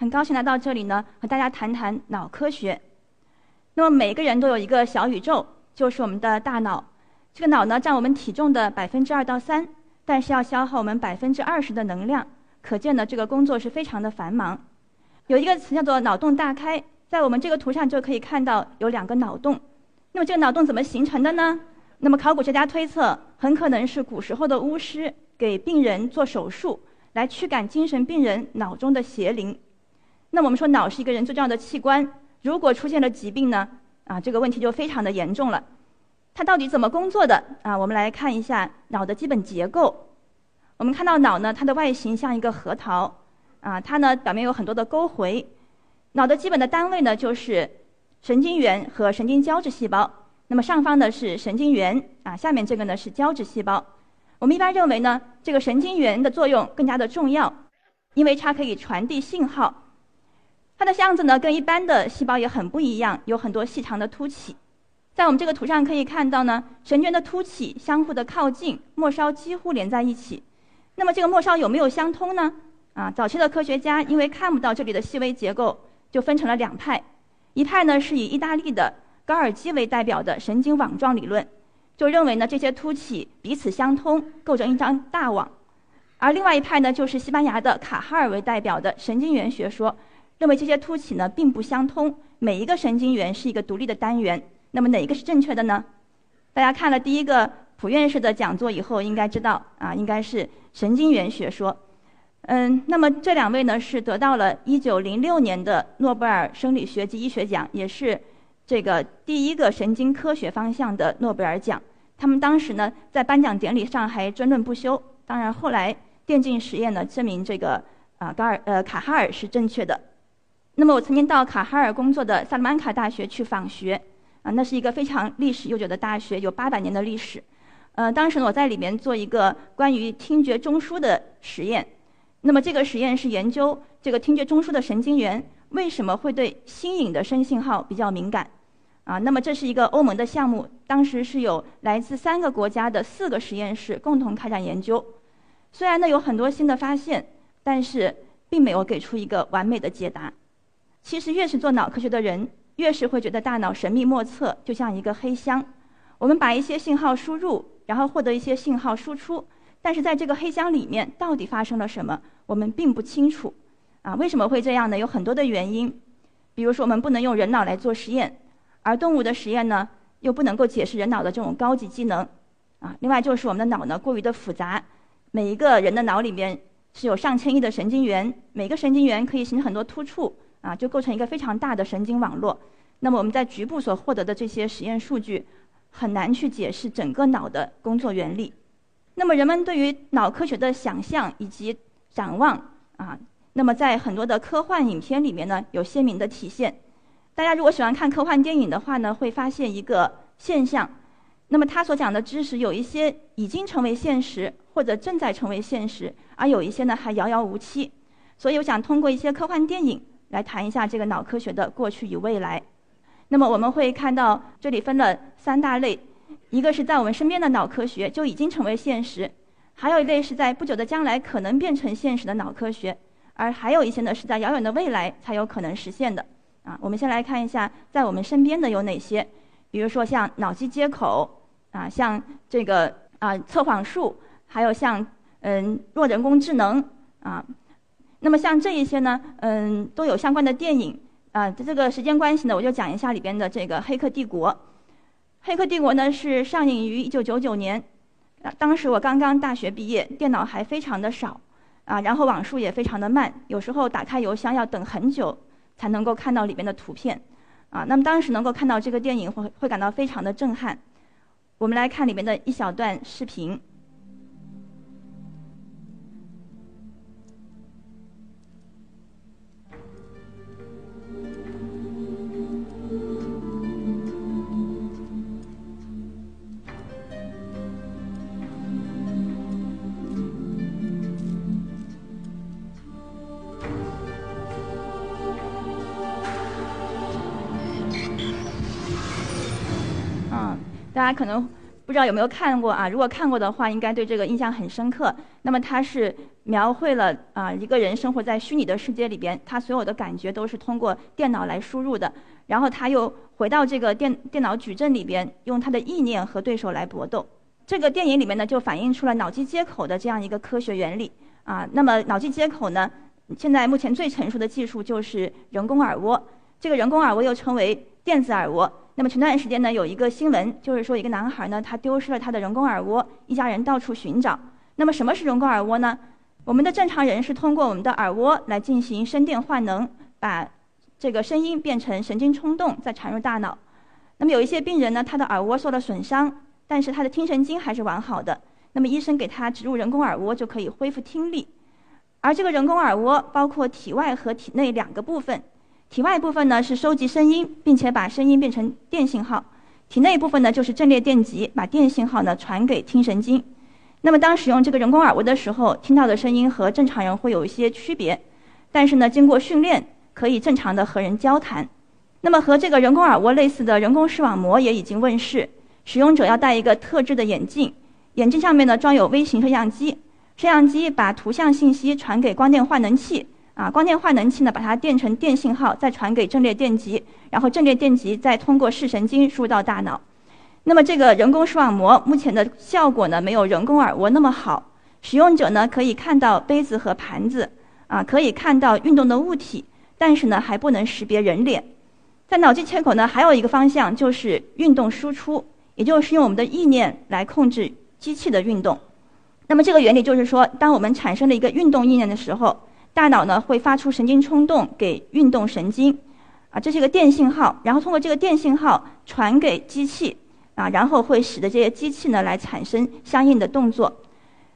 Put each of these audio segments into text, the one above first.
很高兴来到这里呢，和大家谈谈脑科学。那么每个人都有一个小宇宙，就是我们的大脑。这个脑呢，占我们体重的百分之二到三，但是要消耗我们百分之二十的能量，可见呢，这个工作是非常的繁忙。有一个词叫做“脑洞大开”，在我们这个图上就可以看到有两个脑洞。那么这个脑洞怎么形成的呢？那么考古学家推测，很可能是古时候的巫师给病人做手术。来驱赶精神病人脑中的邪灵。那我们说脑是一个人最重要的器官，如果出现了疾病呢？啊，这个问题就非常的严重了。它到底怎么工作的？啊，我们来看一下脑的基本结构。我们看到脑呢，它的外形像一个核桃，啊，它呢表面有很多的沟回。脑的基本的单位呢就是神经元和神经胶质细胞。那么上方的是神经元，啊，下面这个呢是胶质细胞。我们一般认为呢，这个神经元的作用更加的重要，因为它可以传递信号。它的样子呢，跟一般的细胞也很不一样，有很多细长的凸起。在我们这个图上可以看到呢，神经的凸起相互的靠近，末梢几乎连在一起。那么这个末梢有没有相通呢？啊，早期的科学家因为看不到这里的细微结构，就分成了两派。一派呢是以意大利的高尔基为代表的神经网状理论。就认为呢，这些凸起彼此相通，构成一张大网；而另外一派呢，就是西班牙的卡哈尔为代表的神经元学说，认为这些凸起呢并不相通，每一个神经元是一个独立的单元。那么哪一个是正确的呢？大家看了第一个普院士的讲座以后，应该知道啊，应该是神经元学说。嗯，那么这两位呢是得到了1906年的诺贝尔生理学及医学奖，也是。这个第一个神经科学方向的诺贝尔奖，他们当时呢在颁奖典礼上还争论不休。当然后来电竞实验呢证明这个啊高尔呃卡哈尔是正确的。那么我曾经到卡哈尔工作的萨勒曼卡大学去访学，啊那是一个非常历史悠久的大学，有八百年的历史。呃当时我在里面做一个关于听觉中枢的实验。那么这个实验是研究这个听觉中枢的神经元为什么会对新颖的声信号比较敏感。啊，那么这是一个欧盟的项目，当时是有来自三个国家的四个实验室共同开展研究。虽然呢有很多新的发现，但是并没有给出一个完美的解答。其实越是做脑科学的人，越是会觉得大脑神秘莫测，就像一个黑箱。我们把一些信号输入，然后获得一些信号输出，但是在这个黑箱里面到底发生了什么，我们并不清楚。啊，为什么会这样呢？有很多的原因，比如说我们不能用人脑来做实验。而动物的实验呢，又不能够解释人脑的这种高级机能，啊，另外就是我们的脑呢过于的复杂，每一个人的脑里面是有上千亿的神经元，每个神经元可以形成很多突触，啊，就构成一个非常大的神经网络。那么我们在局部所获得的这些实验数据，很难去解释整个脑的工作原理。那么人们对于脑科学的想象以及展望，啊，那么在很多的科幻影片里面呢，有鲜明的体现。大家如果喜欢看科幻电影的话呢，会发现一个现象，那么他所讲的知识有一些已经成为现实，或者正在成为现实，而有一些呢还遥遥无期。所以我想通过一些科幻电影来谈一下这个脑科学的过去与未来。那么我们会看到这里分了三大类，一个是在我们身边的脑科学就已经成为现实，还有一类是在不久的将来可能变成现实的脑科学，而还有一些呢是在遥远的未来才有可能实现的。啊，我们先来看一下，在我们身边的有哪些，比如说像脑机接口，啊，像这个啊测谎术，还有像嗯弱人工智能，啊，那么像这一些呢，嗯，都有相关的电影，啊，这个时间关系呢，我就讲一下里边的这个《黑客帝国》。《黑客帝国》呢是上映于一九九九年，当时我刚刚大学毕业，电脑还非常的少，啊，然后网速也非常的慢，有时候打开邮箱要等很久。才能够看到里边的图片，啊，那么当时能够看到这个电影会会感到非常的震撼。我们来看里面的一小段视频。大家可能不知道有没有看过啊？如果看过的话，应该对这个印象很深刻。那么它是描绘了啊一个人生活在虚拟的世界里边，他所有的感觉都是通过电脑来输入的，然后他又回到这个电电脑矩阵里边，用他的意念和对手来搏斗。这个电影里面呢，就反映出了脑机接口的这样一个科学原理啊。那么脑机接口呢，现在目前最成熟的技术就是人工耳蜗。这个人工耳蜗又称为电子耳蜗。那么前段时间呢，有一个新闻，就是说一个男孩呢，他丢失了他的人工耳蜗，一家人到处寻找。那么什么是人工耳蜗呢？我们的正常人是通过我们的耳蜗来进行声电换能，把这个声音变成神经冲动，再传入大脑。那么有一些病人呢，他的耳蜗受了损伤，但是他的听神经还是完好的。那么医生给他植入人工耳蜗，就可以恢复听力。而这个人工耳蜗包括体外和体内两个部分。体外部分呢是收集声音，并且把声音变成电信号；体内部分呢就是阵列电极，把电信号呢传给听神经。那么当使用这个人工耳蜗的时候，听到的声音和正常人会有一些区别，但是呢经过训练可以正常的和人交谈。那么和这个人工耳蜗类似的人工视网膜也已经问世，使用者要戴一个特制的眼镜，眼镜上面呢装有微型摄像机，摄像机把图像信息传给光电换能器。啊，光电换能器呢，把它电成电信号，再传给阵列电极，然后阵列电极再通过视神经输入到大脑。那么这个人工视网膜目前的效果呢，没有人工耳蜗那么好。使用者呢可以看到杯子和盘子，啊，可以看到运动的物体，但是呢还不能识别人脸。在脑机接口呢还有一个方向就是运动输出，也就是用我们的意念来控制机器的运动。那么这个原理就是说，当我们产生了一个运动意念的时候。大脑呢会发出神经冲动给运动神经，啊，这是一个电信号，然后通过这个电信号传给机器，啊，然后会使得这些机器呢来产生相应的动作。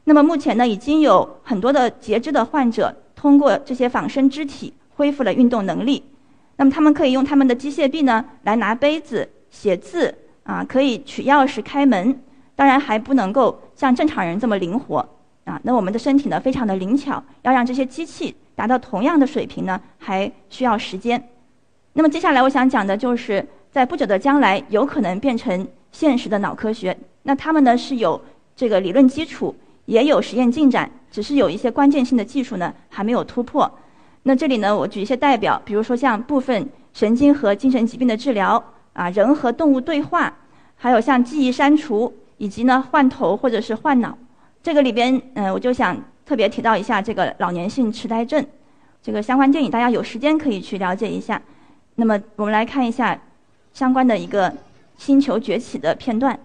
那么目前呢已经有很多的截肢的患者通过这些仿生肢体恢复了运动能力。那么他们可以用他们的机械臂呢来拿杯子、写字，啊，可以取钥匙开门，当然还不能够像正常人这么灵活。啊，那我们的身体呢非常的灵巧，要让这些机器达到同样的水平呢，还需要时间。那么接下来我想讲的就是在不久的将来有可能变成现实的脑科学。那他们呢是有这个理论基础，也有实验进展，只是有一些关键性的技术呢还没有突破。那这里呢我举一些代表，比如说像部分神经和精神疾病的治疗啊，人和动物对话，还有像记忆删除，以及呢换头或者是换脑。这个里边，嗯，我就想特别提到一下这个老年性痴呆症，这个相关电影，大家有时间可以去了解一下。那么，我们来看一下相关的一个《星球崛起》的片段。